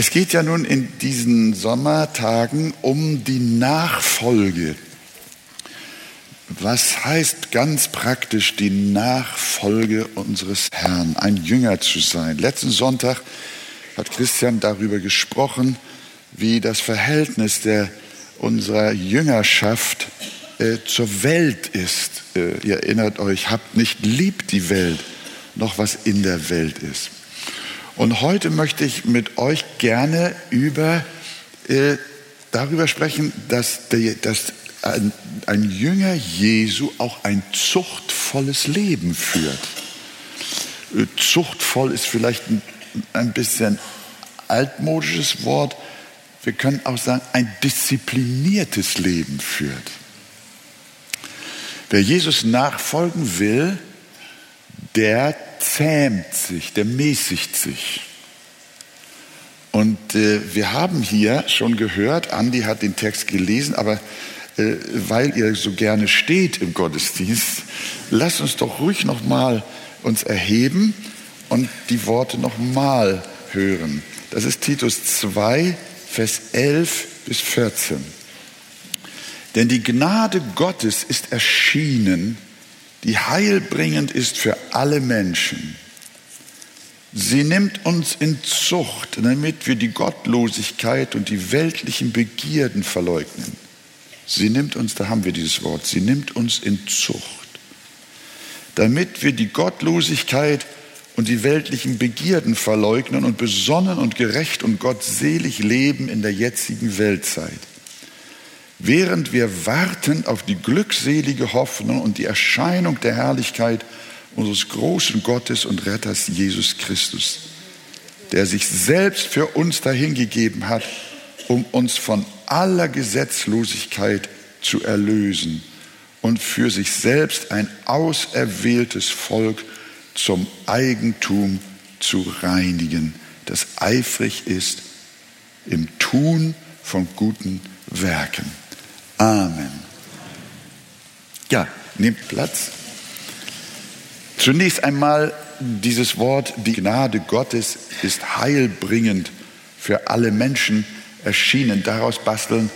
Es geht ja nun in diesen Sommertagen um die Nachfolge. Was heißt ganz praktisch die Nachfolge unseres Herrn, ein Jünger zu sein? Letzten Sonntag hat Christian darüber gesprochen, wie das Verhältnis der, unserer Jüngerschaft äh, zur Welt ist. Äh, ihr erinnert euch, habt nicht lieb die Welt, noch was in der Welt ist. Und heute möchte ich mit euch gerne über, äh, darüber sprechen, dass, der, dass ein, ein Jünger Jesu auch ein zuchtvolles Leben führt. Äh, zuchtvoll ist vielleicht ein, ein bisschen altmodisches Wort. Wir können auch sagen, ein diszipliniertes Leben führt. Wer Jesus nachfolgen will, der zähmt sich, der mäßigt sich. Und äh, wir haben hier schon gehört, Andi hat den Text gelesen, aber äh, weil ihr so gerne steht im Gottesdienst, lasst uns doch ruhig nochmal uns erheben und die Worte nochmal hören. Das ist Titus 2, Vers 11 bis 14. Denn die Gnade Gottes ist erschienen, die heilbringend ist für alle Menschen. Sie nimmt uns in Zucht, damit wir die Gottlosigkeit und die weltlichen Begierden verleugnen. Sie nimmt uns, da haben wir dieses Wort, sie nimmt uns in Zucht, damit wir die Gottlosigkeit und die weltlichen Begierden verleugnen und besonnen und gerecht und gottselig leben in der jetzigen Weltzeit während wir warten auf die glückselige Hoffnung und die Erscheinung der Herrlichkeit unseres großen Gottes und Retters Jesus Christus, der sich selbst für uns dahingegeben hat, um uns von aller Gesetzlosigkeit zu erlösen und für sich selbst ein auserwähltes Volk zum Eigentum zu reinigen, das eifrig ist im Tun von guten Werken. Amen. Ja, nehmt Platz. Zunächst einmal dieses Wort, die Gnade Gottes ist heilbringend für alle Menschen erschienen. Daraus basteln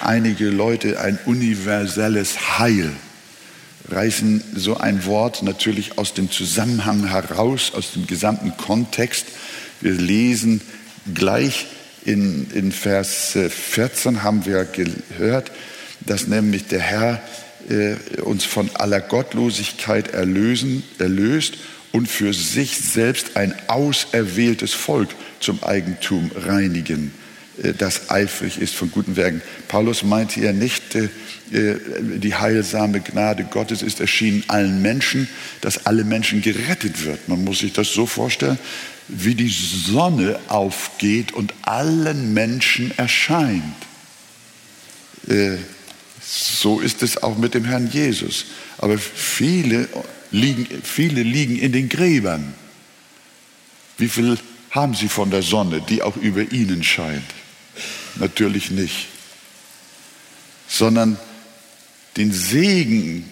einige Leute ein universelles Heil, reißen so ein Wort natürlich aus dem Zusammenhang heraus, aus dem gesamten Kontext. Wir lesen gleich in, in Vers 14 haben wir gehört, dass nämlich der Herr äh, uns von aller Gottlosigkeit erlösen, erlöst und für sich selbst ein auserwähltes Volk zum Eigentum reinigen, äh, das eifrig ist von guten Werken. Paulus meinte ja nicht, äh, äh die heilsame Gnade Gottes ist erschienen allen Menschen, dass alle Menschen gerettet wird. Man muss sich das so vorstellen, wie die Sonne aufgeht und allen Menschen erscheint. So ist es auch mit dem Herrn Jesus. Aber viele liegen, viele liegen in den Gräbern. Wie viel haben sie von der Sonne, die auch über ihnen scheint? Natürlich nicht. Sondern den Segen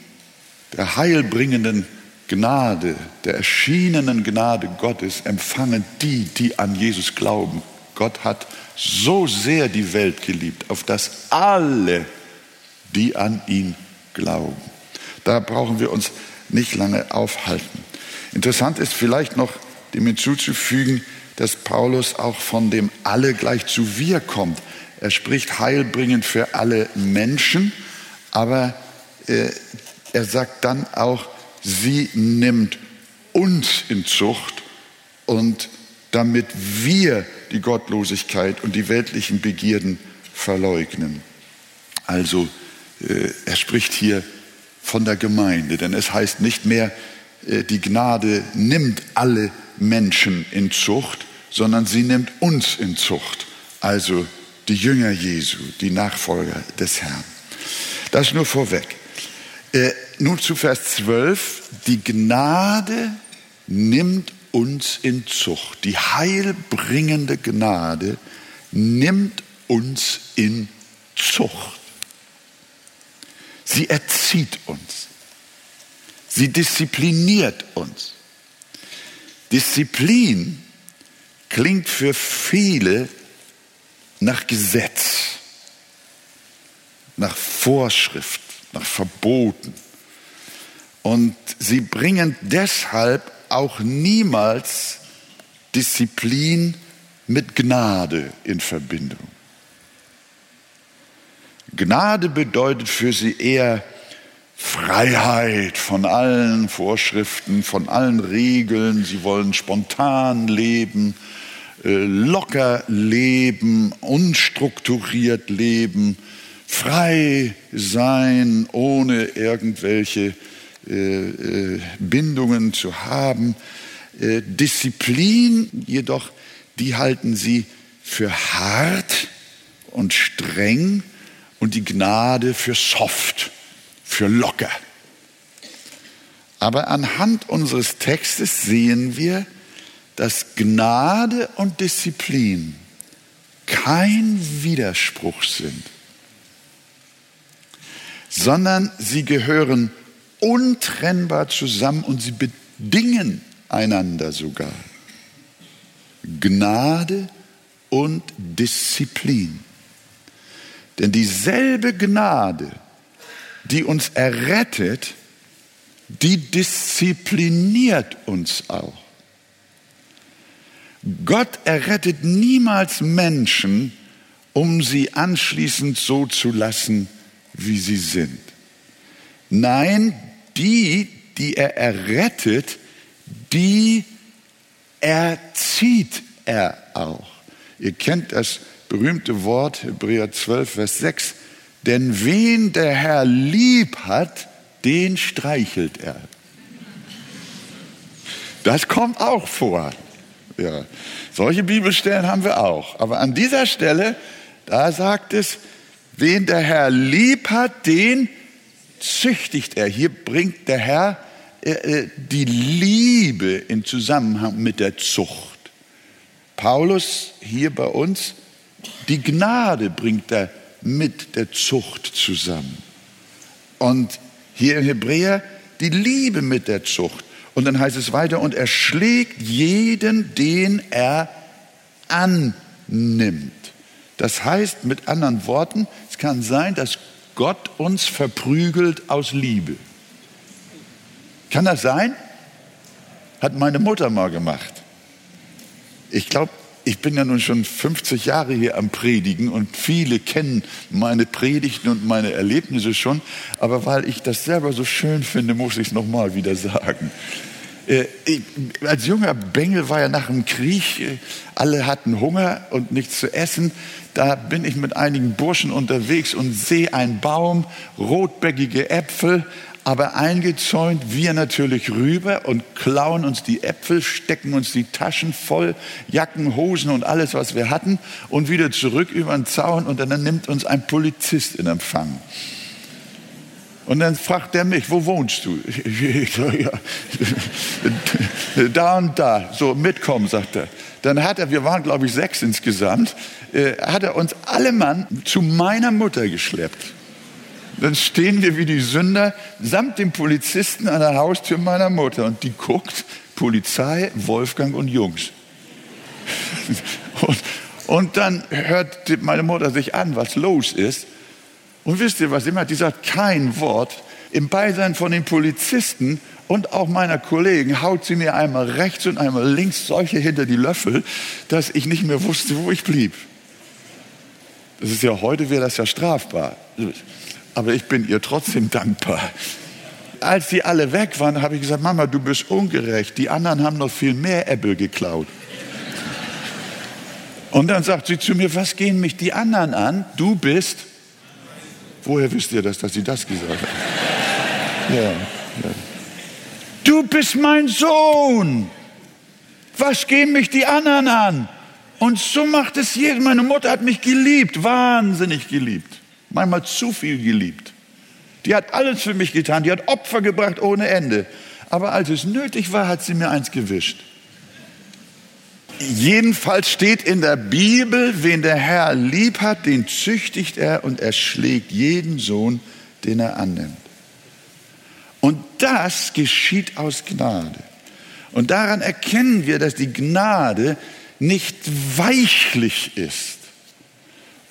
der heilbringenden Gnade, der erschienenen Gnade Gottes empfangen die, die an Jesus glauben. Gott hat so sehr die Welt geliebt, auf dass alle die an ihn glauben. Da brauchen wir uns nicht lange aufhalten. Interessant ist vielleicht noch dem hinzuzufügen, dass Paulus auch von dem alle gleich zu wir kommt. Er spricht heilbringend für alle Menschen, aber äh, er sagt dann auch, sie nimmt uns in Zucht und damit wir die Gottlosigkeit und die weltlichen Begierden verleugnen. Also er spricht hier von der Gemeinde, denn es heißt nicht mehr, äh, die Gnade nimmt alle Menschen in Zucht, sondern sie nimmt uns in Zucht, also die Jünger Jesu, die Nachfolger des Herrn. Das nur vorweg. Äh, nun zu Vers 12. Die Gnade nimmt uns in Zucht. Die heilbringende Gnade nimmt uns in Zucht. Sie erzieht uns. Sie diszipliniert uns. Disziplin klingt für viele nach Gesetz, nach Vorschrift, nach Verboten. Und sie bringen deshalb auch niemals Disziplin mit Gnade in Verbindung. Gnade bedeutet für sie eher Freiheit von allen Vorschriften, von allen Regeln. Sie wollen spontan leben, äh, locker leben, unstrukturiert leben, frei sein, ohne irgendwelche äh, äh, Bindungen zu haben. Disziplin jedoch, die halten sie für hart und streng und die Gnade für soft für locker. Aber anhand unseres Textes sehen wir, dass Gnade und Disziplin kein Widerspruch sind, sondern sie gehören untrennbar zusammen und sie bedingen einander sogar. Gnade und Disziplin. Denn dieselbe Gnade, die uns errettet, die diszipliniert uns auch. Gott errettet niemals Menschen, um sie anschließend so zu lassen, wie sie sind. Nein, die, die er errettet, die erzieht er auch. Ihr kennt das berühmte Wort Hebräer 12, Vers 6. Denn wen der Herr lieb hat, den streichelt er. Das kommt auch vor. Ja. Solche Bibelstellen haben wir auch. Aber an dieser Stelle, da sagt es, wen der Herr lieb hat, den züchtigt er. Hier bringt der Herr äh, äh die Liebe in Zusammenhang mit der Zucht. Paulus hier bei uns, die Gnade bringt er mit der Zucht zusammen. Und hier in Hebräer die Liebe mit der Zucht. Und dann heißt es weiter, und er schlägt jeden, den er annimmt. Das heißt mit anderen Worten, es kann sein, dass Gott uns verprügelt aus Liebe. Kann das sein? Hat meine Mutter mal gemacht. Ich glaube, ich bin ja nun schon 50 Jahre hier am Predigen und viele kennen meine Predigten und meine Erlebnisse schon, aber weil ich das selber so schön finde, muss ich es nochmal wieder sagen. Äh, ich, als junger Bengel war ja nach dem Krieg, äh, alle hatten Hunger und nichts zu essen. Da bin ich mit einigen Burschen unterwegs und sehe einen Baum, rotbäckige Äpfel, aber eingezäunt, wir natürlich rüber und klauen uns die Äpfel, stecken uns die Taschen voll, Jacken, Hosen und alles, was wir hatten und wieder zurück über den Zaun und dann nimmt uns ein Polizist in Empfang. Und dann fragt er mich, wo wohnst du? Ich sage, ja, da und da, so mitkommen, sagt er. Dann hat er, wir waren glaube ich sechs insgesamt, äh, hat er uns alle Mann zu meiner Mutter geschleppt. Dann stehen wir wie die Sünder samt dem Polizisten an der Haustür meiner Mutter und die guckt, Polizei, Wolfgang und Jungs. Und, und dann hört meine Mutter sich an, was los ist. Und wisst ihr, was immer? Die sagt kein Wort. Im Beisein von den Polizisten und auch meiner Kollegen haut sie mir einmal rechts und einmal links solche hinter die Löffel, dass ich nicht mehr wusste, wo ich blieb. Das ist ja heute wäre das ja strafbar aber ich bin ihr trotzdem dankbar. Als sie alle weg waren, habe ich gesagt, Mama, du bist ungerecht. Die anderen haben noch viel mehr Äpfel geklaut. Und dann sagt sie zu mir, was gehen mich die anderen an? Du bist. Woher wisst ihr das, dass sie das gesagt hat? Ja, ja. Du bist mein Sohn. Was gehen mich die anderen an? Und so macht es jeder. Meine Mutter hat mich geliebt, wahnsinnig geliebt manchmal zu viel geliebt. Die hat alles für mich getan, die hat Opfer gebracht ohne Ende. Aber als es nötig war, hat sie mir eins gewischt. Jedenfalls steht in der Bibel, wen der Herr lieb hat, den züchtigt er und er schlägt jeden Sohn, den er annimmt. Und das geschieht aus Gnade. Und daran erkennen wir, dass die Gnade nicht weichlich ist,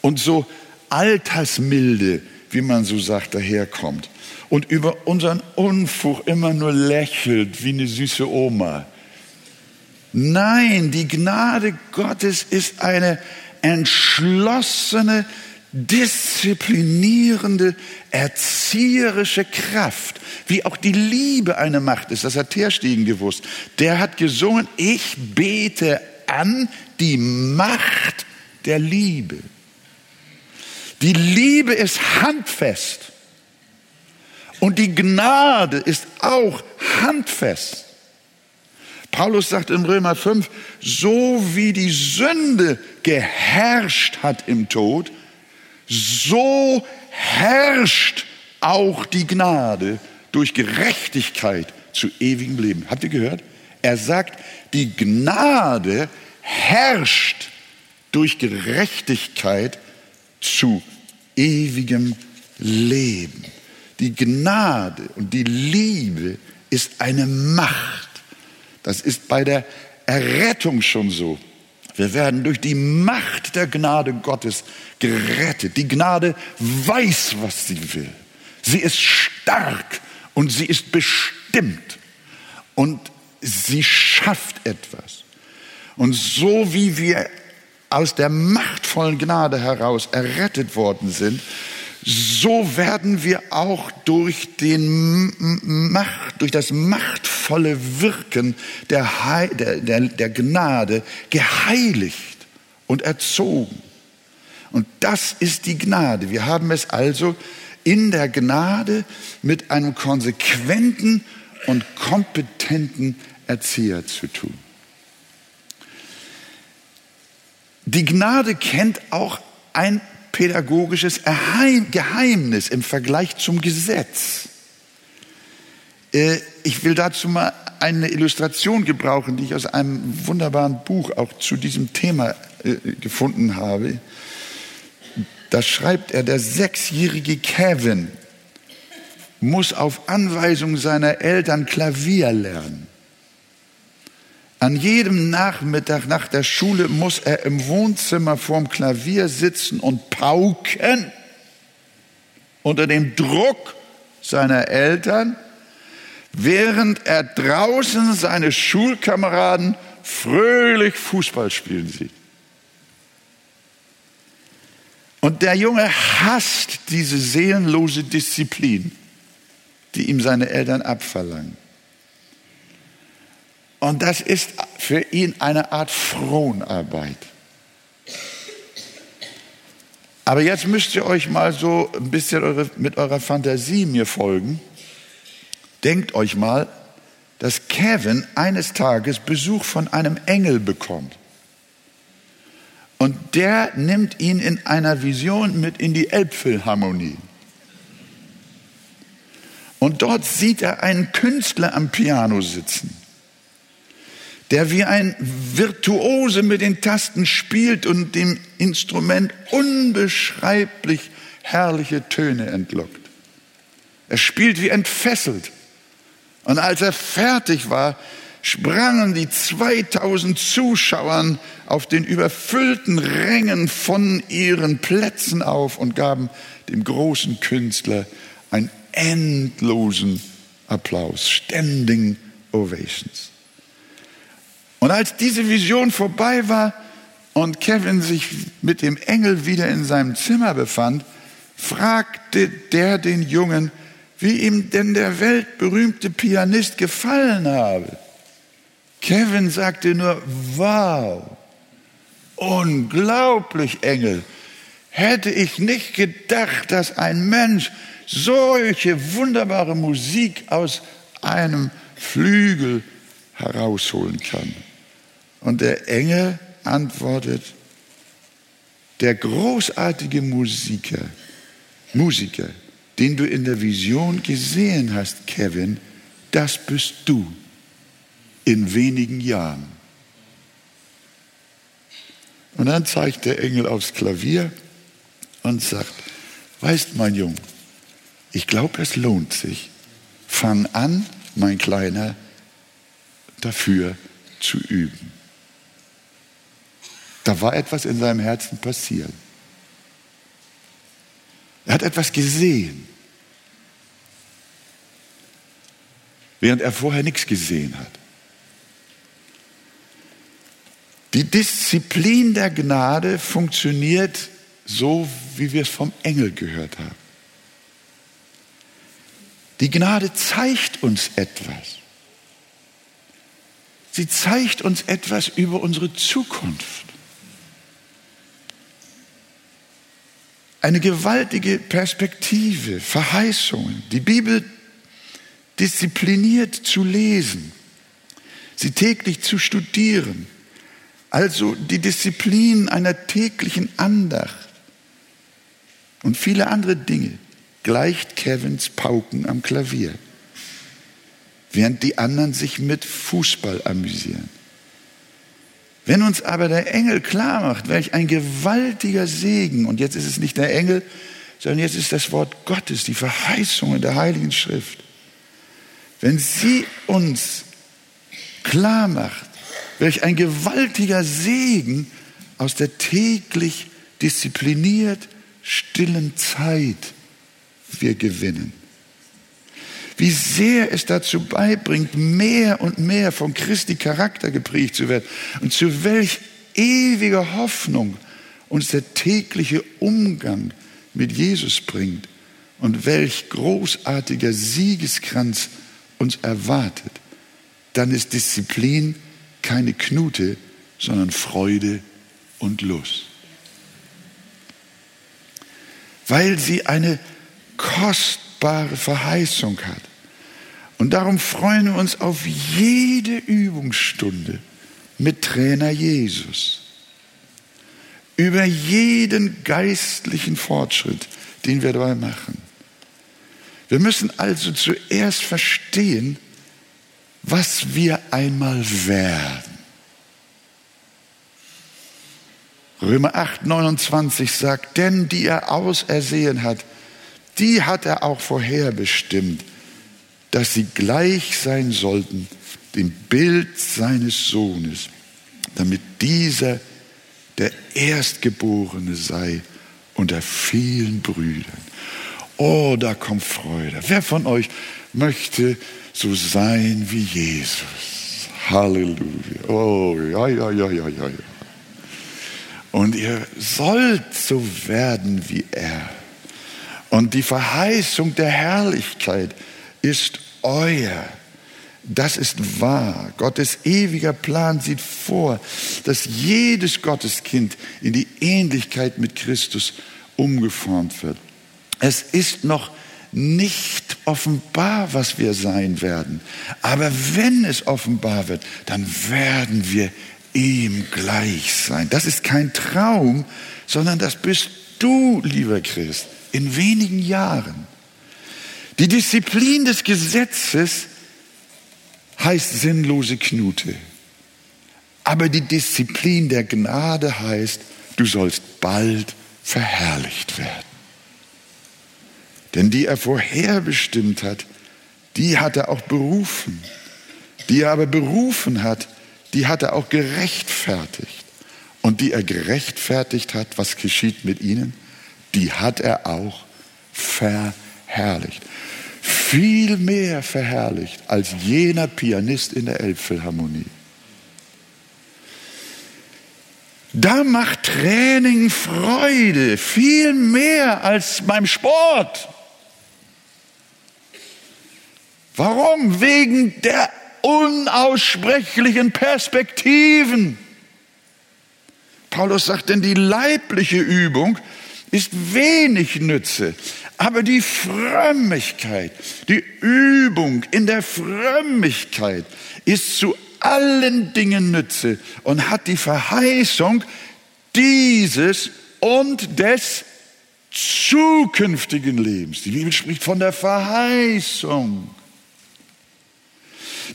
und so altersmilde, wie man so sagt, daherkommt und über unseren Unfug immer nur lächelt wie eine süße Oma. Nein, die Gnade Gottes ist eine entschlossene, disziplinierende, erzieherische Kraft, wie auch die Liebe eine Macht ist. Das hat Terstegen gewusst. Der hat gesungen, ich bete an die Macht der Liebe. Die Liebe ist handfest. Und die Gnade ist auch handfest. Paulus sagt in Römer 5, so wie die Sünde geherrscht hat im Tod, so herrscht auch die Gnade durch Gerechtigkeit zu ewigem Leben. Habt ihr gehört? Er sagt, die Gnade herrscht durch Gerechtigkeit zu ewigem Leben. Die Gnade und die Liebe ist eine Macht. Das ist bei der Errettung schon so. Wir werden durch die Macht der Gnade Gottes gerettet. Die Gnade weiß, was sie will. Sie ist stark und sie ist bestimmt und sie schafft etwas. Und so wie wir aus der machtvollen Gnade heraus errettet worden sind, so werden wir auch durch, den Macht, durch das machtvolle Wirken der, der, der, der Gnade geheiligt und erzogen. Und das ist die Gnade. Wir haben es also in der Gnade mit einem konsequenten und kompetenten Erzieher zu tun. Die Gnade kennt auch ein pädagogisches Geheimnis im Vergleich zum Gesetz. Äh, ich will dazu mal eine Illustration gebrauchen, die ich aus einem wunderbaren Buch auch zu diesem Thema äh, gefunden habe. Da schreibt er, der sechsjährige Kevin muss auf Anweisung seiner Eltern Klavier lernen. An jedem Nachmittag nach der Schule muss er im Wohnzimmer vorm Klavier sitzen und pauken unter dem Druck seiner Eltern, während er draußen seine Schulkameraden fröhlich Fußball spielen sieht. Und der Junge hasst diese seelenlose Disziplin, die ihm seine Eltern abverlangen. Und das ist für ihn eine Art Fronarbeit. Aber jetzt müsst ihr euch mal so ein bisschen eure, mit eurer Fantasie mir folgen. Denkt euch mal, dass Kevin eines Tages Besuch von einem Engel bekommt. Und der nimmt ihn in einer Vision mit in die Elbphilharmonie. Und dort sieht er einen Künstler am Piano sitzen der wie ein Virtuose mit den Tasten spielt und dem Instrument unbeschreiblich herrliche Töne entlockt. Er spielt wie entfesselt. Und als er fertig war, sprangen die 2000 Zuschauern auf den überfüllten Rängen von ihren Plätzen auf und gaben dem großen Künstler einen endlosen Applaus, Standing Ovations. Und als diese Vision vorbei war und Kevin sich mit dem Engel wieder in seinem Zimmer befand, fragte der den Jungen, wie ihm denn der weltberühmte Pianist gefallen habe. Kevin sagte nur, wow, unglaublich Engel. Hätte ich nicht gedacht, dass ein Mensch solche wunderbare Musik aus einem Flügel herausholen kann. Und der Engel antwortet, der großartige Musiker, Musiker, den du in der Vision gesehen hast, Kevin, das bist du in wenigen Jahren. Und dann zeigt der Engel aufs Klavier und sagt, weißt mein Junge, ich glaube, es lohnt sich. Fang an, mein Kleiner, dafür zu üben. Da war etwas in seinem Herzen passiert. Er hat etwas gesehen, während er vorher nichts gesehen hat. Die Disziplin der Gnade funktioniert so, wie wir es vom Engel gehört haben. Die Gnade zeigt uns etwas. Sie zeigt uns etwas über unsere Zukunft. Eine gewaltige Perspektive, Verheißungen. Die Bibel diszipliniert zu lesen, sie täglich zu studieren. Also die Disziplin einer täglichen Andacht und viele andere Dinge gleicht Kevins Pauken am Klavier, während die anderen sich mit Fußball amüsieren. Wenn uns aber der Engel klar macht, welch ein gewaltiger Segen, und jetzt ist es nicht der Engel, sondern jetzt ist das Wort Gottes, die Verheißung in der Heiligen Schrift. Wenn sie uns klar macht, welch ein gewaltiger Segen aus der täglich diszipliniert stillen Zeit wir gewinnen. Wie sehr es dazu beibringt, mehr und mehr von Christi Charakter geprägt zu werden. Und zu welch ewiger Hoffnung uns der tägliche Umgang mit Jesus bringt. Und welch großartiger Siegeskranz uns erwartet, dann ist Disziplin keine Knute, sondern Freude und Lust. Weil sie eine kostbare Verheißung hat. Und darum freuen wir uns auf jede Übungsstunde mit Trainer Jesus. Über jeden geistlichen Fortschritt, den wir dabei machen. Wir müssen also zuerst verstehen, was wir einmal werden. Römer 8, 29 sagt, denn die er ausersehen hat, die hat er auch vorherbestimmt, dass sie gleich sein sollten dem Bild seines Sohnes, damit dieser der Erstgeborene sei unter vielen Brüdern. Oh, da kommt Freude. Wer von euch möchte so sein wie Jesus? Halleluja. Oh, ja, ja, ja, ja, ja. Und ihr sollt so werden wie er. Und die Verheißung der Herrlichkeit ist euer. Das ist wahr. Gottes ewiger Plan sieht vor, dass jedes Gotteskind in die Ähnlichkeit mit Christus umgeformt wird. Es ist noch nicht offenbar, was wir sein werden. Aber wenn es offenbar wird, dann werden wir ihm gleich sein. Das ist kein Traum, sondern das bist du, lieber Christ in wenigen Jahren. Die Disziplin des Gesetzes heißt sinnlose Knute. Aber die Disziplin der Gnade heißt, du sollst bald verherrlicht werden. Denn die er vorherbestimmt hat, die hat er auch berufen. Die er aber berufen hat, die hat er auch gerechtfertigt. Und die er gerechtfertigt hat, was geschieht mit ihnen? Die hat er auch verherrlicht. Viel mehr verherrlicht als jener Pianist in der Elbphilharmonie. Da macht Training Freude, viel mehr als beim Sport. Warum? Wegen der unaussprechlichen Perspektiven. Paulus sagt, denn die leibliche Übung ist wenig Nütze. Aber die Frömmigkeit, die Übung in der Frömmigkeit ist zu allen Dingen Nütze und hat die Verheißung dieses und des zukünftigen Lebens. Die Bibel spricht von der Verheißung.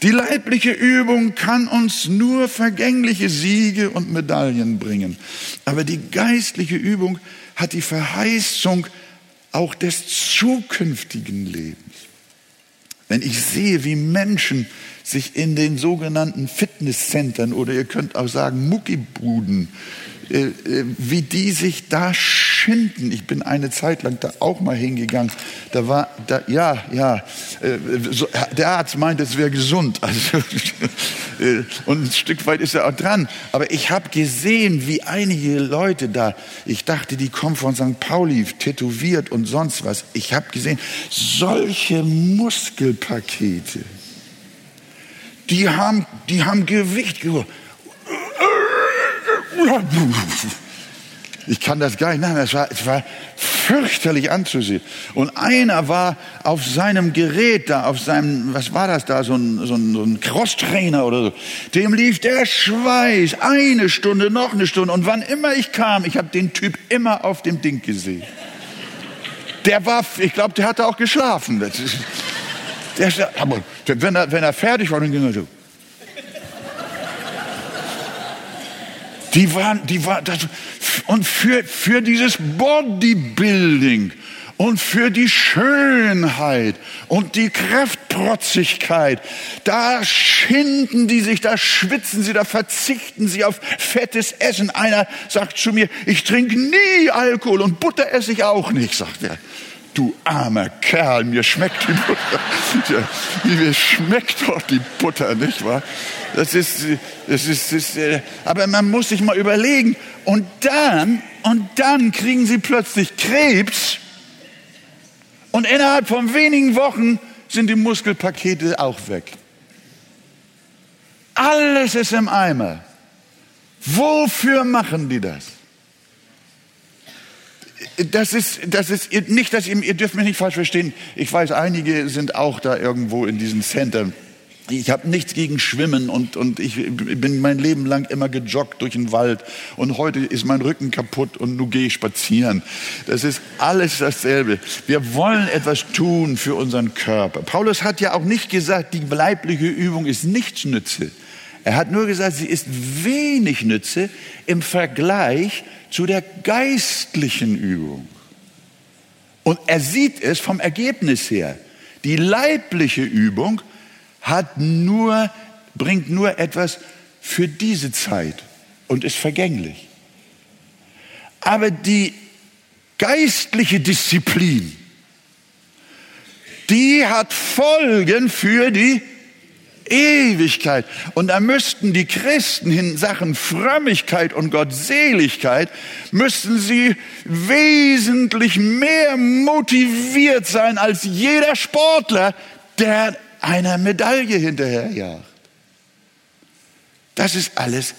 Die leibliche Übung kann uns nur vergängliche Siege und Medaillen bringen. Aber die geistliche Übung hat die Verheißung auch des zukünftigen Lebens. Wenn ich sehe, wie Menschen sich in den sogenannten Fitnesscentern oder ihr könnt auch sagen Muckibuden, äh, äh, wie die sich da schinden. Ich bin eine Zeit lang da auch mal hingegangen. Da war, da, ja, ja, äh, so, der Arzt meinte, es wäre gesund. Also, äh, und ein Stück weit ist er auch dran. Aber ich habe gesehen, wie einige Leute da, ich dachte, die kommen von St. Pauli, tätowiert und sonst was. Ich habe gesehen, solche Muskelpakete, die haben, die haben Gewicht. Ich kann das gar nicht nein, es war, es war fürchterlich anzusehen. Und einer war auf seinem Gerät da, auf seinem, was war das da, so ein, so ein, so ein Crosstrainer oder so. Dem lief der Schweiß, eine Stunde, noch eine Stunde. Und wann immer ich kam, ich habe den Typ immer auf dem Ding gesehen. Der war, ich glaube, der hatte auch geschlafen. Der, wenn er, wenn er fertig war, dann ging er so. Die waren, die waren, das, und für, für dieses Bodybuilding und für die Schönheit und die Kraftprotzigkeit, da schinden die sich, da schwitzen sie, da verzichten sie auf fettes Essen. Einer sagt zu mir, ich trinke nie Alkohol und Butter esse ich auch nicht, sagt er. Du armer Kerl, mir schmeckt die Butter. mir schmeckt doch die Butter, nicht wahr? Das ist, das ist, das ist, äh, aber man muss sich mal überlegen. Und dann, und dann kriegen sie plötzlich Krebs. Und innerhalb von wenigen Wochen sind die Muskelpakete auch weg. Alles ist im Eimer. Wofür machen die das? Das ist, das ist nicht, dass ihr, ihr dürft mich nicht falsch verstehen. Ich weiß, einige sind auch da irgendwo in diesen Centern. Ich habe nichts gegen Schwimmen und, und ich bin mein Leben lang immer gejoggt durch den Wald und heute ist mein Rücken kaputt und nun gehe ich spazieren. Das ist alles dasselbe. Wir wollen etwas tun für unseren Körper. Paulus hat ja auch nicht gesagt, die leibliche Übung ist nichts Nütze. Er hat nur gesagt, sie ist wenig Nütze im Vergleich zu der geistlichen Übung. Und er sieht es vom Ergebnis her. Die leibliche Übung hat nur, bringt nur etwas für diese Zeit und ist vergänglich. Aber die geistliche Disziplin, die hat Folgen für die Ewigkeit. Und da müssten die Christen in Sachen Frömmigkeit und Gottseligkeit, müssten sie wesentlich mehr motiviert sein als jeder Sportler, der einer Medaille hinterherjagt. Das ist alles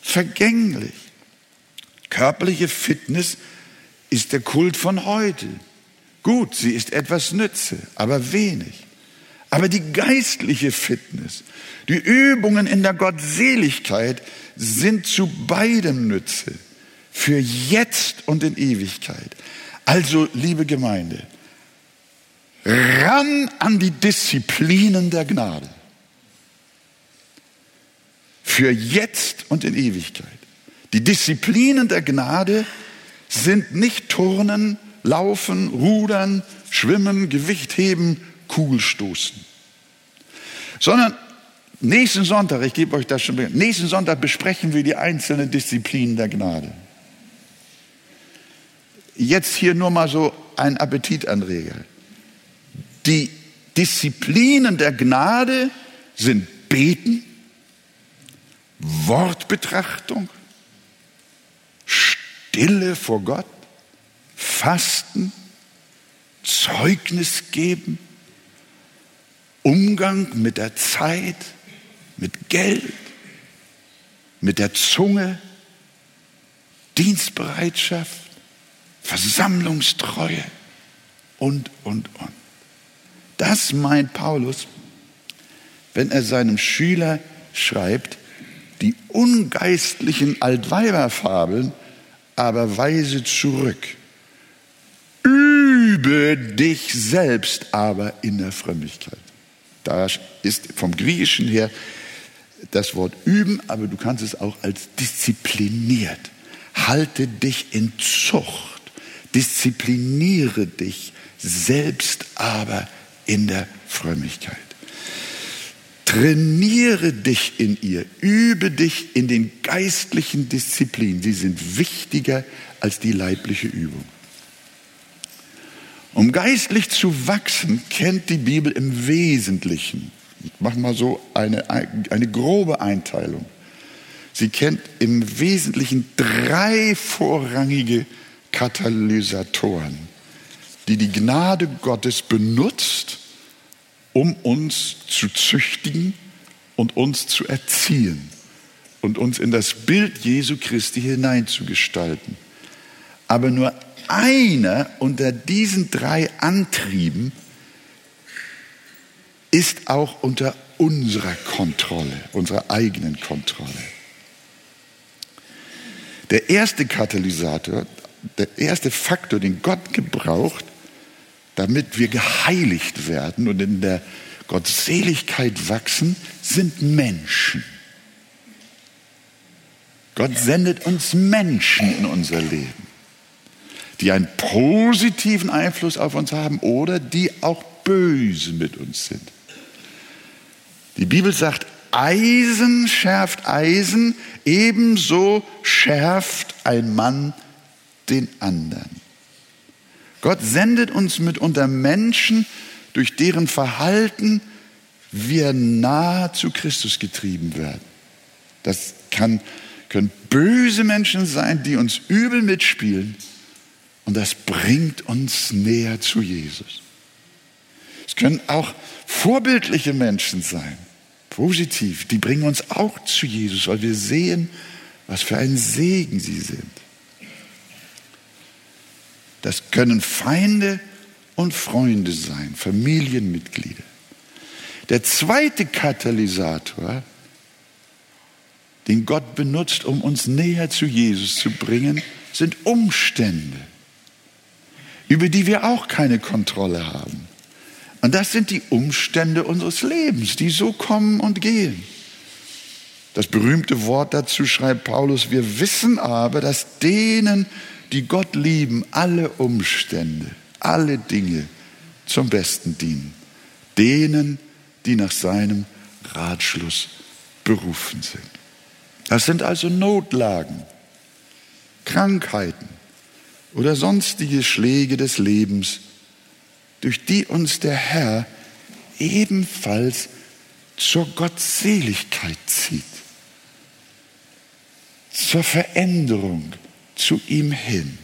vergänglich. Körperliche Fitness ist der Kult von heute. Gut, sie ist etwas Nütze, aber wenig. Aber die geistliche Fitness, die Übungen in der Gottseligkeit sind zu beidem Nütze, für jetzt und in Ewigkeit. Also, liebe Gemeinde, ran an die Disziplinen der Gnade. Für jetzt und in Ewigkeit. Die Disziplinen der Gnade sind nicht Turnen, Laufen, Rudern, Schwimmen, Gewichtheben, Kugelstoßen. Sondern nächsten Sonntag, ich gebe euch das schon, nächsten Sonntag besprechen wir die einzelnen Disziplinen der Gnade. Jetzt hier nur mal so ein Appetitanreger. Die Disziplinen der Gnade sind Beten, Wortbetrachtung, Stille vor Gott, Fasten, Zeugnis geben, Umgang mit der Zeit, mit Geld, mit der Zunge, Dienstbereitschaft, Versammlungstreue und, und, und. Das meint Paulus, wenn er seinem Schüler schreibt, die ungeistlichen Altweiberfabeln aber weise zurück. Übe dich selbst aber in der Frömmigkeit. Da ist vom Griechischen her das Wort üben, aber du kannst es auch als diszipliniert. Halte dich in Zucht, diszipliniere dich selbst aber in der Frömmigkeit. Trainiere dich in ihr, übe dich in den geistlichen Disziplinen. Sie sind wichtiger als die leibliche Übung. Um geistlich zu wachsen, kennt die Bibel im Wesentlichen, ich mache mal so eine, eine grobe Einteilung, sie kennt im Wesentlichen drei vorrangige Katalysatoren, die die Gnade Gottes benutzt, um uns zu züchtigen und uns zu erziehen und uns in das Bild Jesu Christi hineinzugestalten. Aber nur einer unter diesen drei Antrieben ist auch unter unserer Kontrolle, unserer eigenen Kontrolle. Der erste Katalysator, der erste Faktor, den Gott gebraucht, damit wir geheiligt werden und in der Gottseligkeit wachsen, sind Menschen. Gott sendet uns Menschen in unser Leben, die einen positiven Einfluss auf uns haben oder die auch böse mit uns sind. Die Bibel sagt, Eisen schärft Eisen, ebenso schärft ein Mann den anderen. Gott sendet uns mitunter Menschen, durch deren Verhalten wir nahe zu Christus getrieben werden. Das kann, können böse Menschen sein, die uns übel mitspielen. Und das bringt uns näher zu Jesus. Es können auch vorbildliche Menschen sein, positiv, die bringen uns auch zu Jesus, weil wir sehen, was für ein Segen sie sind. Das können Feinde und Freunde sein, Familienmitglieder. Der zweite Katalysator, den Gott benutzt, um uns näher zu Jesus zu bringen, sind Umstände, über die wir auch keine Kontrolle haben. Und das sind die Umstände unseres Lebens, die so kommen und gehen. Das berühmte Wort dazu schreibt Paulus, wir wissen aber, dass denen, die Gott lieben, alle Umstände, alle Dinge zum Besten dienen. Denen, die nach seinem Ratschluss berufen sind. Das sind also Notlagen, Krankheiten oder sonstige Schläge des Lebens, durch die uns der Herr ebenfalls zur Gottseligkeit zieht, zur Veränderung zu ihm hin.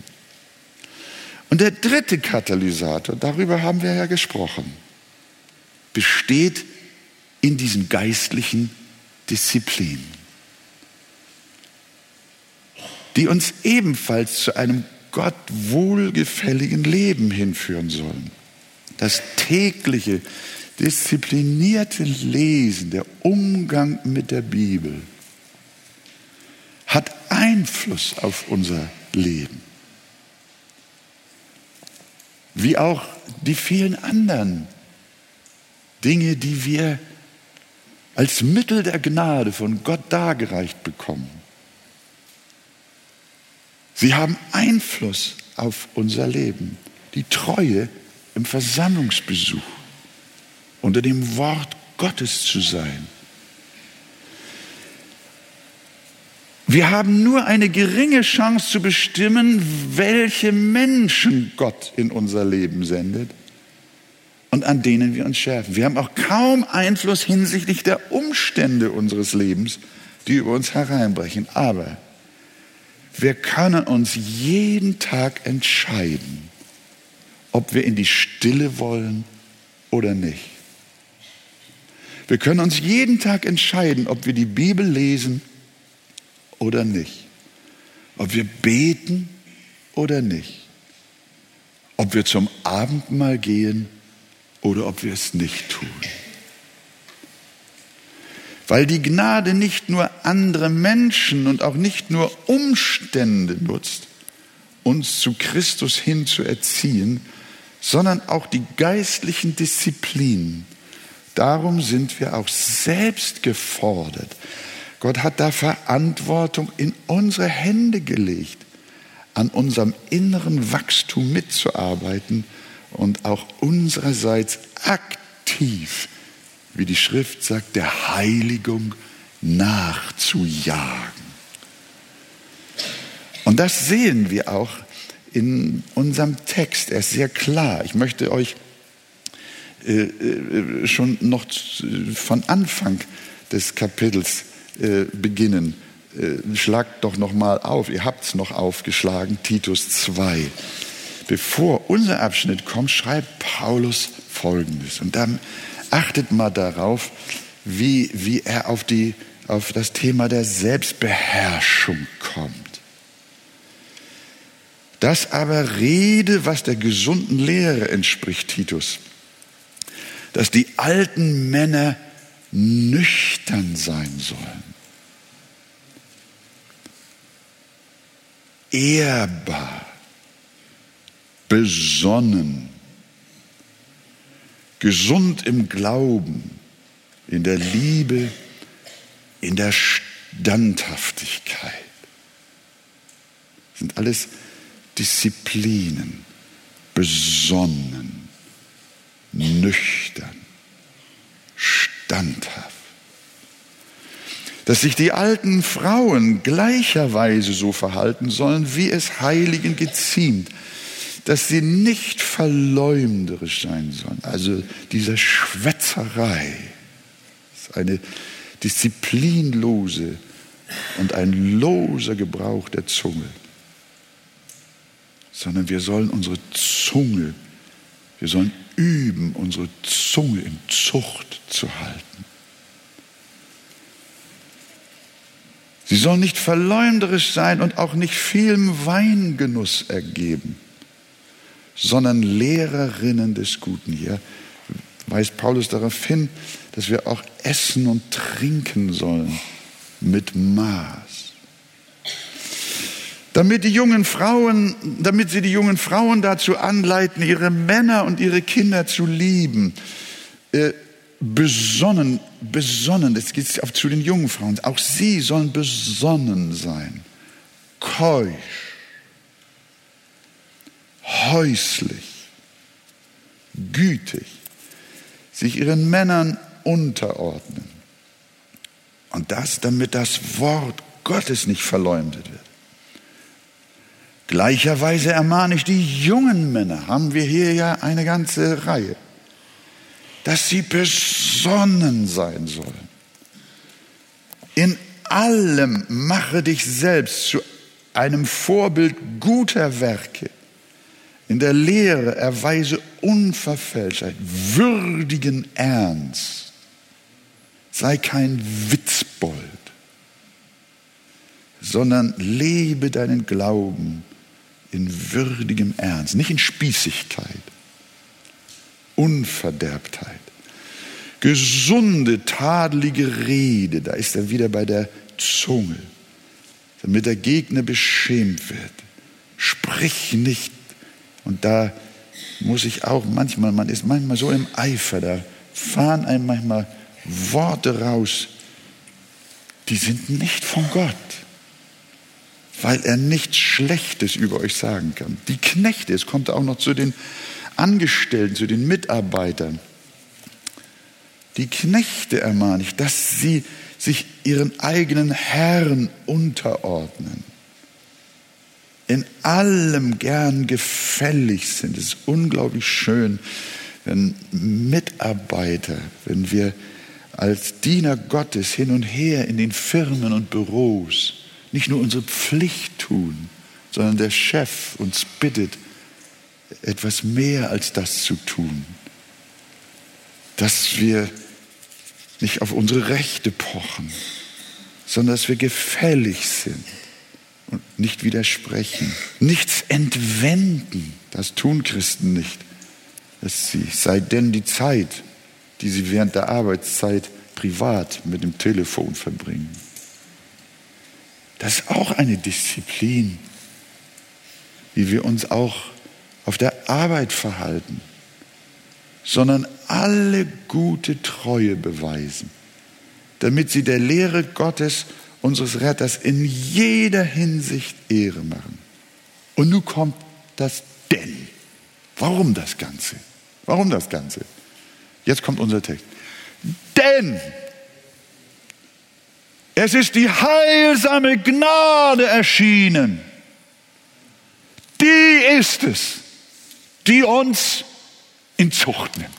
Und der dritte Katalysator, darüber haben wir ja gesprochen, besteht in diesen geistlichen Disziplinen, die uns ebenfalls zu einem Gott wohlgefälligen Leben hinführen sollen das tägliche, disziplinierte Lesen, der Umgang mit der Bibel hat Einfluss auf unser Leben. Wie auch die vielen anderen Dinge, die wir als Mittel der Gnade von Gott dargereicht bekommen. Sie haben Einfluss auf unser Leben. Die Treue im Versammlungsbesuch, unter dem Wort Gottes zu sein. Wir haben nur eine geringe Chance zu bestimmen, welche Menschen Gott in unser Leben sendet und an denen wir uns schärfen. Wir haben auch kaum Einfluss hinsichtlich der Umstände unseres Lebens, die über uns hereinbrechen. Aber wir können uns jeden Tag entscheiden, ob wir in die Stille wollen oder nicht. Wir können uns jeden Tag entscheiden, ob wir die Bibel lesen oder nicht. Ob wir beten oder nicht. Ob wir zum Abendmahl gehen oder ob wir es nicht tun. Weil die Gnade nicht nur andere Menschen und auch nicht nur Umstände nutzt, uns zu Christus hin zu erziehen, sondern auch die geistlichen Disziplinen. Darum sind wir auch selbst gefordert. Gott hat da Verantwortung in unsere Hände gelegt, an unserem inneren Wachstum mitzuarbeiten und auch unsererseits aktiv, wie die Schrift sagt, der Heiligung nachzujagen. Und das sehen wir auch in unserem Text. Er ist sehr klar. Ich möchte euch äh, äh, schon noch von Anfang des Kapitels äh, beginnen. Schlagt doch noch mal auf. Ihr habt es noch aufgeschlagen, Titus 2. Bevor unser Abschnitt kommt, schreibt Paulus Folgendes. Und dann achtet mal darauf, wie, wie er auf, die, auf das Thema der Selbstbeherrschung kommt. Das aber rede, was der gesunden Lehre entspricht, Titus, dass die alten Männer nüchtern sein sollen, ehrbar, besonnen, gesund im Glauben, in der Liebe, in der Standhaftigkeit. Das sind alles Disziplinen, besonnen, nüchtern, standhaft. Dass sich die alten Frauen gleicherweise so verhalten sollen, wie es Heiligen geziemt, dass sie nicht verleumderisch sein sollen. Also diese Schwätzerei ist eine disziplinlose und ein loser Gebrauch der Zunge sondern wir sollen unsere Zunge, wir sollen üben, unsere Zunge in Zucht zu halten. Sie soll nicht verleumderisch sein und auch nicht vielem Weingenuss ergeben, sondern Lehrerinnen des Guten. Hier weist Paulus darauf hin, dass wir auch essen und trinken sollen mit Maß damit die jungen Frauen, damit sie die jungen Frauen dazu anleiten, ihre Männer und ihre Kinder zu lieben. Äh, besonnen, besonnen, das geht auch zu den jungen Frauen. Auch sie sollen besonnen sein, keusch, häuslich, gütig, sich ihren Männern unterordnen. Und das, damit das Wort Gottes nicht verleumdet wird. Gleicherweise ermahne ich die jungen Männer, haben wir hier ja eine ganze Reihe, dass sie besonnen sein sollen. In allem mache dich selbst zu einem Vorbild guter Werke. In der Lehre erweise Unverfälschtheit, würdigen Ernst. Sei kein Witzbold, sondern lebe deinen Glauben in würdigem Ernst, nicht in Spießigkeit, Unverderbtheit, gesunde, tadelige Rede, da ist er wieder bei der Zunge, damit der Gegner beschämt wird. Sprich nicht. Und da muss ich auch manchmal, man ist manchmal so im Eifer, da fahren einem manchmal Worte raus, die sind nicht von Gott weil er nichts Schlechtes über euch sagen kann. Die Knechte, es kommt auch noch zu den Angestellten, zu den Mitarbeitern. Die Knechte ermahne ich, dass sie sich ihren eigenen Herren unterordnen. In allem gern gefällig sind. Es ist unglaublich schön, wenn Mitarbeiter, wenn wir als Diener Gottes hin und her in den Firmen und Büros nicht nur unsere Pflicht tun, sondern der Chef uns bittet, etwas mehr als das zu tun. Dass wir nicht auf unsere Rechte pochen, sondern dass wir gefällig sind und nicht widersprechen. Nichts entwenden, das tun Christen nicht. Sie, sei denn die Zeit, die sie während der Arbeitszeit privat mit dem Telefon verbringen. Das ist auch eine Disziplin, wie wir uns auch auf der Arbeit verhalten, sondern alle gute Treue beweisen, damit sie der Lehre Gottes, unseres Retters, in jeder Hinsicht Ehre machen. Und nun kommt das Denn. Warum das Ganze? Warum das Ganze? Jetzt kommt unser Text. Denn es ist die heilsame Gnade erschienen. die ist es, die uns in Zucht nimmt.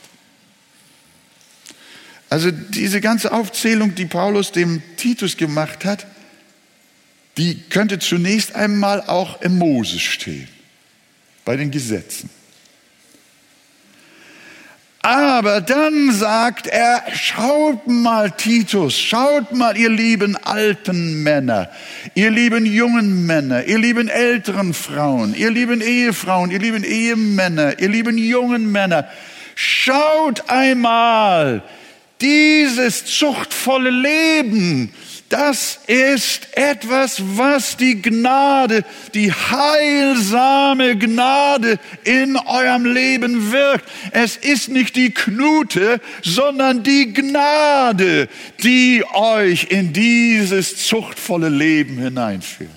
Also diese ganze Aufzählung, die Paulus dem Titus gemacht hat, die könnte zunächst einmal auch im Moses stehen, bei den Gesetzen. Aber dann sagt er, schaut mal Titus, schaut mal ihr lieben alten Männer, ihr lieben jungen Männer, ihr lieben älteren Frauen, ihr lieben Ehefrauen, ihr lieben Ehemänner, ihr lieben jungen Männer, schaut einmal dieses zuchtvolle Leben, das ist etwas, was die Gnade, die heilsame Gnade in eurem Leben wirkt. Es ist nicht die Knute, sondern die Gnade, die euch in dieses zuchtvolle Leben hineinführt.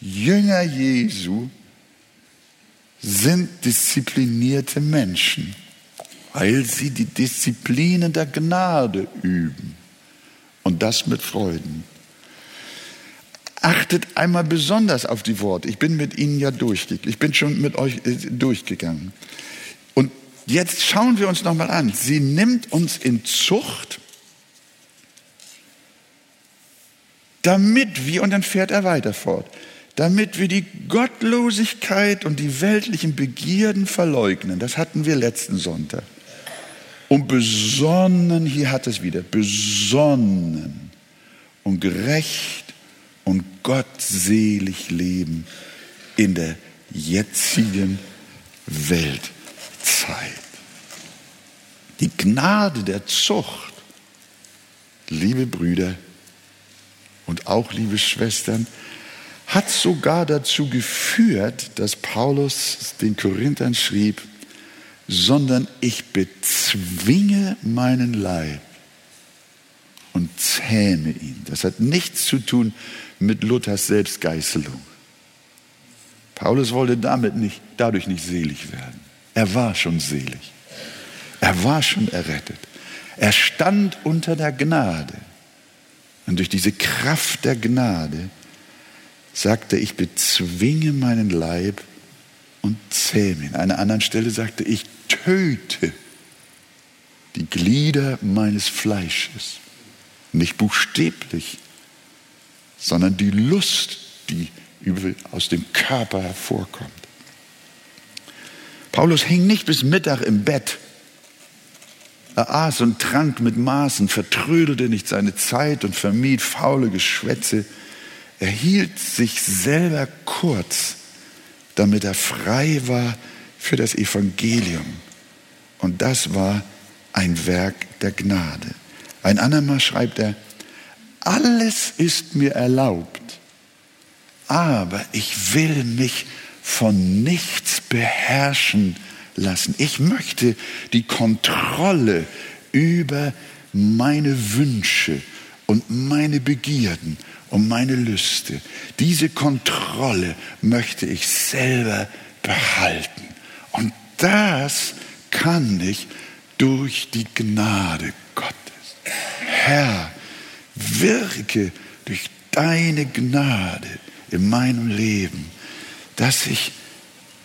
Jünger Jesu sind disziplinierte Menschen, weil sie die Disziplinen der Gnade üben. Und das mit Freuden. Achtet einmal besonders auf die Worte. Ich bin mit Ihnen ja durchgegangen. Ich bin schon mit euch äh, durchgegangen. Und jetzt schauen wir uns nochmal an. Sie nimmt uns in Zucht, damit wir, und dann fährt er weiter fort, damit wir die Gottlosigkeit und die weltlichen Begierden verleugnen. Das hatten wir letzten Sonntag und besonnen, hier hat es wieder, besonnen und gerecht und gottselig leben in der jetzigen Weltzeit. Die Gnade der Zucht, liebe Brüder und auch liebe Schwestern, hat sogar dazu geführt, dass Paulus den Korinthern schrieb, sondern ich bezwinge meinen Leib und zähme ihn. Das hat nichts zu tun mit Luthers Selbstgeißelung. Paulus wollte damit nicht, dadurch nicht selig werden. Er war schon selig. Er war schon errettet. Er stand unter der Gnade. Und durch diese Kraft der Gnade sagte, ich bezwinge meinen Leib und zähme ihn. An einer anderen Stelle sagte, ich töte die Glieder meines Fleisches. Nicht buchstäblich, sondern die Lust, die aus dem Körper hervorkommt. Paulus hing nicht bis Mittag im Bett. Er aß und trank mit Maßen, vertrödelte nicht seine Zeit und vermied faule Geschwätze. Er hielt sich selber kurz, damit er frei war für das Evangelium. Und das war ein Werk der Gnade. Ein andermal schreibt er, alles ist mir erlaubt, aber ich will mich von nichts beherrschen lassen. Ich möchte die Kontrolle über meine Wünsche und meine Begierden und meine Lüste, diese Kontrolle möchte ich selber behalten. Und das kann ich durch die Gnade Gottes. Herr, wirke durch deine Gnade in meinem Leben, dass ich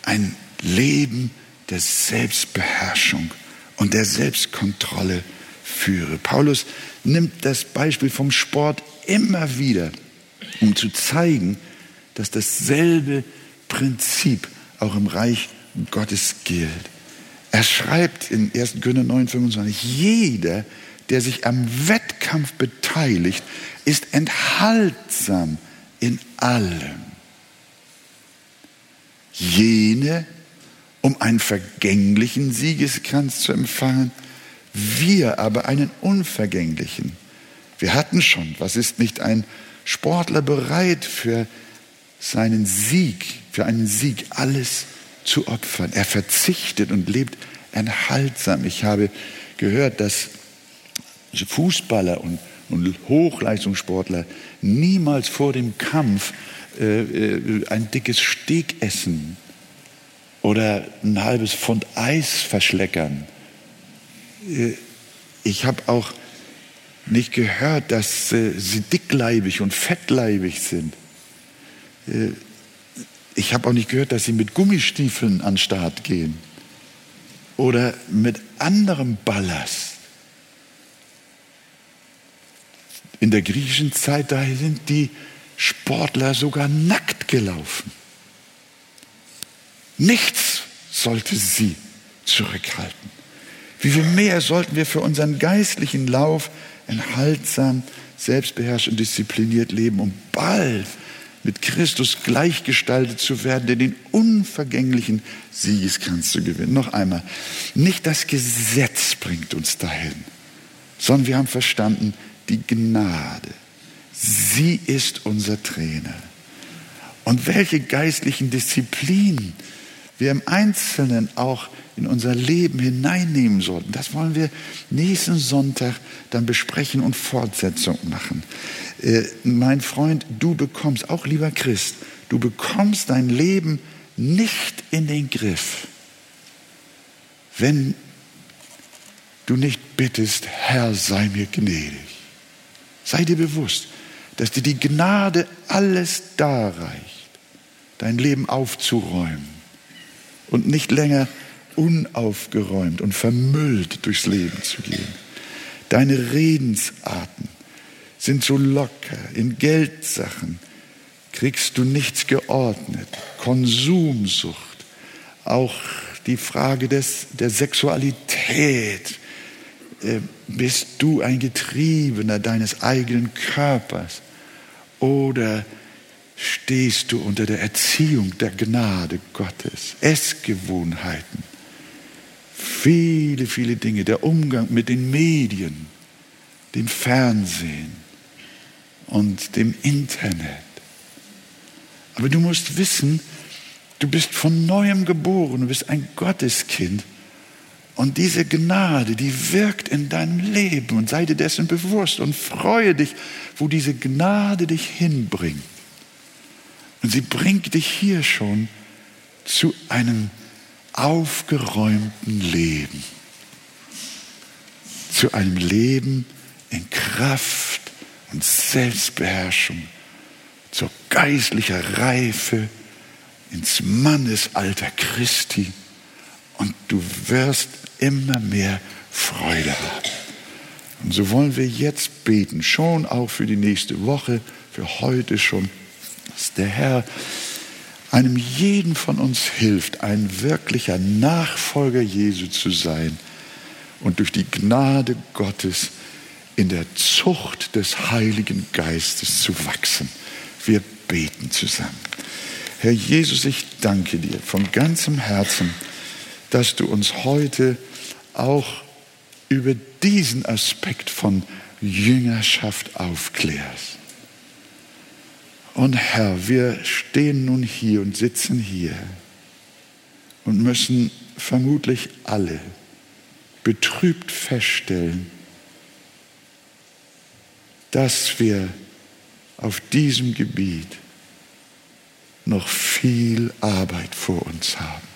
ein Leben der Selbstbeherrschung und der Selbstkontrolle führe. Paulus nimmt das Beispiel vom Sport immer wieder, um zu zeigen, dass dasselbe Prinzip auch im Reich Gottes gilt. Er schreibt in 1. Korinther 9, 25, jeder, der sich am Wettkampf beteiligt, ist enthaltsam in allem. Jene, um einen vergänglichen Siegeskranz zu empfangen, wir aber einen unvergänglichen. Wir hatten schon, was ist nicht ein Sportler bereit für seinen Sieg, für einen Sieg alles zu opfern. Er verzichtet und lebt enthaltsam. Ich habe gehört, dass Fußballer und, und Hochleistungssportler niemals vor dem Kampf äh, äh, ein dickes Steak essen oder ein halbes Pfund Eis verschleckern. Äh, ich habe auch nicht gehört, dass äh, sie dickleibig und fettleibig sind. Äh, ich habe auch nicht gehört, dass sie mit Gummistiefeln an den Start gehen oder mit anderem Ballast. In der griechischen Zeit, da sind die Sportler sogar nackt gelaufen. Nichts sollte sie zurückhalten. Wie viel mehr sollten wir für unseren geistlichen Lauf enthaltsam, selbstbeherrscht und diszipliniert leben, um bald mit Christus gleichgestaltet zu werden, der den unvergänglichen Siegeskranz zu gewinnen. Noch einmal, nicht das Gesetz bringt uns dahin, sondern wir haben verstanden, die Gnade. Sie ist unser Trainer. Und welche geistlichen Disziplinen wir im Einzelnen auch in unser Leben hineinnehmen sollten, das wollen wir nächsten Sonntag dann besprechen und Fortsetzung machen. Äh, mein Freund, du bekommst, auch lieber Christ, du bekommst dein Leben nicht in den Griff, wenn du nicht bittest, Herr, sei mir gnädig. Sei dir bewusst, dass dir die Gnade alles darreicht, dein Leben aufzuräumen und nicht länger unaufgeräumt und vermüllt durchs Leben zu gehen. Deine Redensarten sind so locker. In Geldsachen kriegst du nichts geordnet. Konsumsucht, auch die Frage des, der Sexualität. Äh, bist du ein Getriebener deines eigenen Körpers oder stehst du unter der Erziehung der Gnade Gottes? Essgewohnheiten, viele, viele Dinge, der Umgang mit den Medien, dem Fernsehen, und dem Internet. Aber du musst wissen, du bist von neuem geboren, du bist ein Gotteskind. Und diese Gnade, die wirkt in deinem Leben und sei dir dessen bewusst und freue dich, wo diese Gnade dich hinbringt. Und sie bringt dich hier schon zu einem aufgeräumten Leben, zu einem Leben in Kraft und Selbstbeherrschung, zur geistlicher Reife, ins Mannesalter Christi. Und du wirst immer mehr Freude haben. Und so wollen wir jetzt beten, schon auch für die nächste Woche, für heute schon, dass der Herr einem jeden von uns hilft, ein wirklicher Nachfolger Jesu zu sein und durch die Gnade Gottes in der Zucht des Heiligen Geistes zu wachsen. Wir beten zusammen. Herr Jesus, ich danke dir von ganzem Herzen, dass du uns heute auch über diesen Aspekt von Jüngerschaft aufklärst. Und Herr, wir stehen nun hier und sitzen hier und müssen vermutlich alle betrübt feststellen, dass wir auf diesem Gebiet noch viel Arbeit vor uns haben.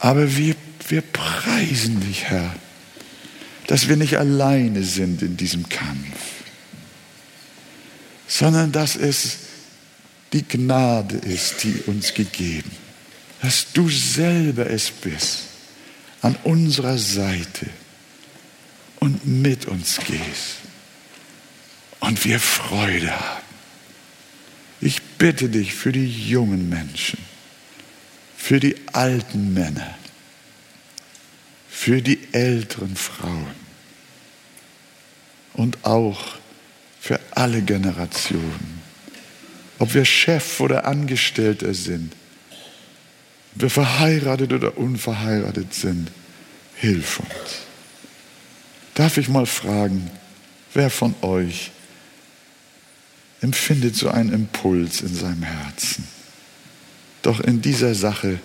Aber wir, wir preisen dich, Herr, dass wir nicht alleine sind in diesem Kampf, sondern dass es die Gnade ist, die uns gegeben, dass du selber es bist, an unserer Seite und mit uns gehst und wir Freude haben. Ich bitte dich für die jungen Menschen, für die alten Männer, für die älteren Frauen und auch für alle Generationen. Ob wir Chef oder Angestellter sind, ob wir verheiratet oder unverheiratet sind, hilf uns. Darf ich mal fragen, wer von euch empfindet so einen Impuls in seinem Herzen, doch in dieser Sache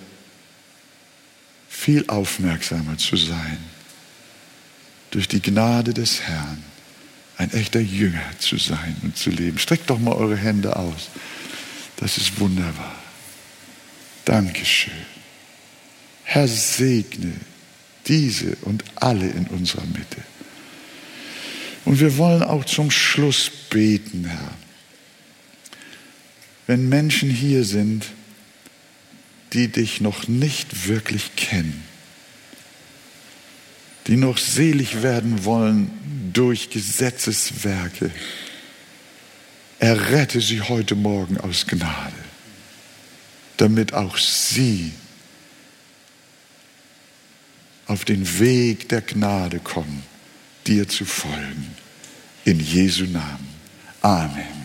viel aufmerksamer zu sein, durch die Gnade des Herrn ein echter Jünger zu sein und zu leben. Streckt doch mal eure Hände aus. Das ist wunderbar. Dankeschön. Herr, segne diese und alle in unserer Mitte. Und wir wollen auch zum Schluss beten, Herr wenn Menschen hier sind, die dich noch nicht wirklich kennen, die noch selig werden wollen durch Gesetzeswerke. Errette sie heute Morgen aus Gnade, damit auch sie auf den Weg der Gnade kommen, dir zu folgen. In Jesu Namen. Amen.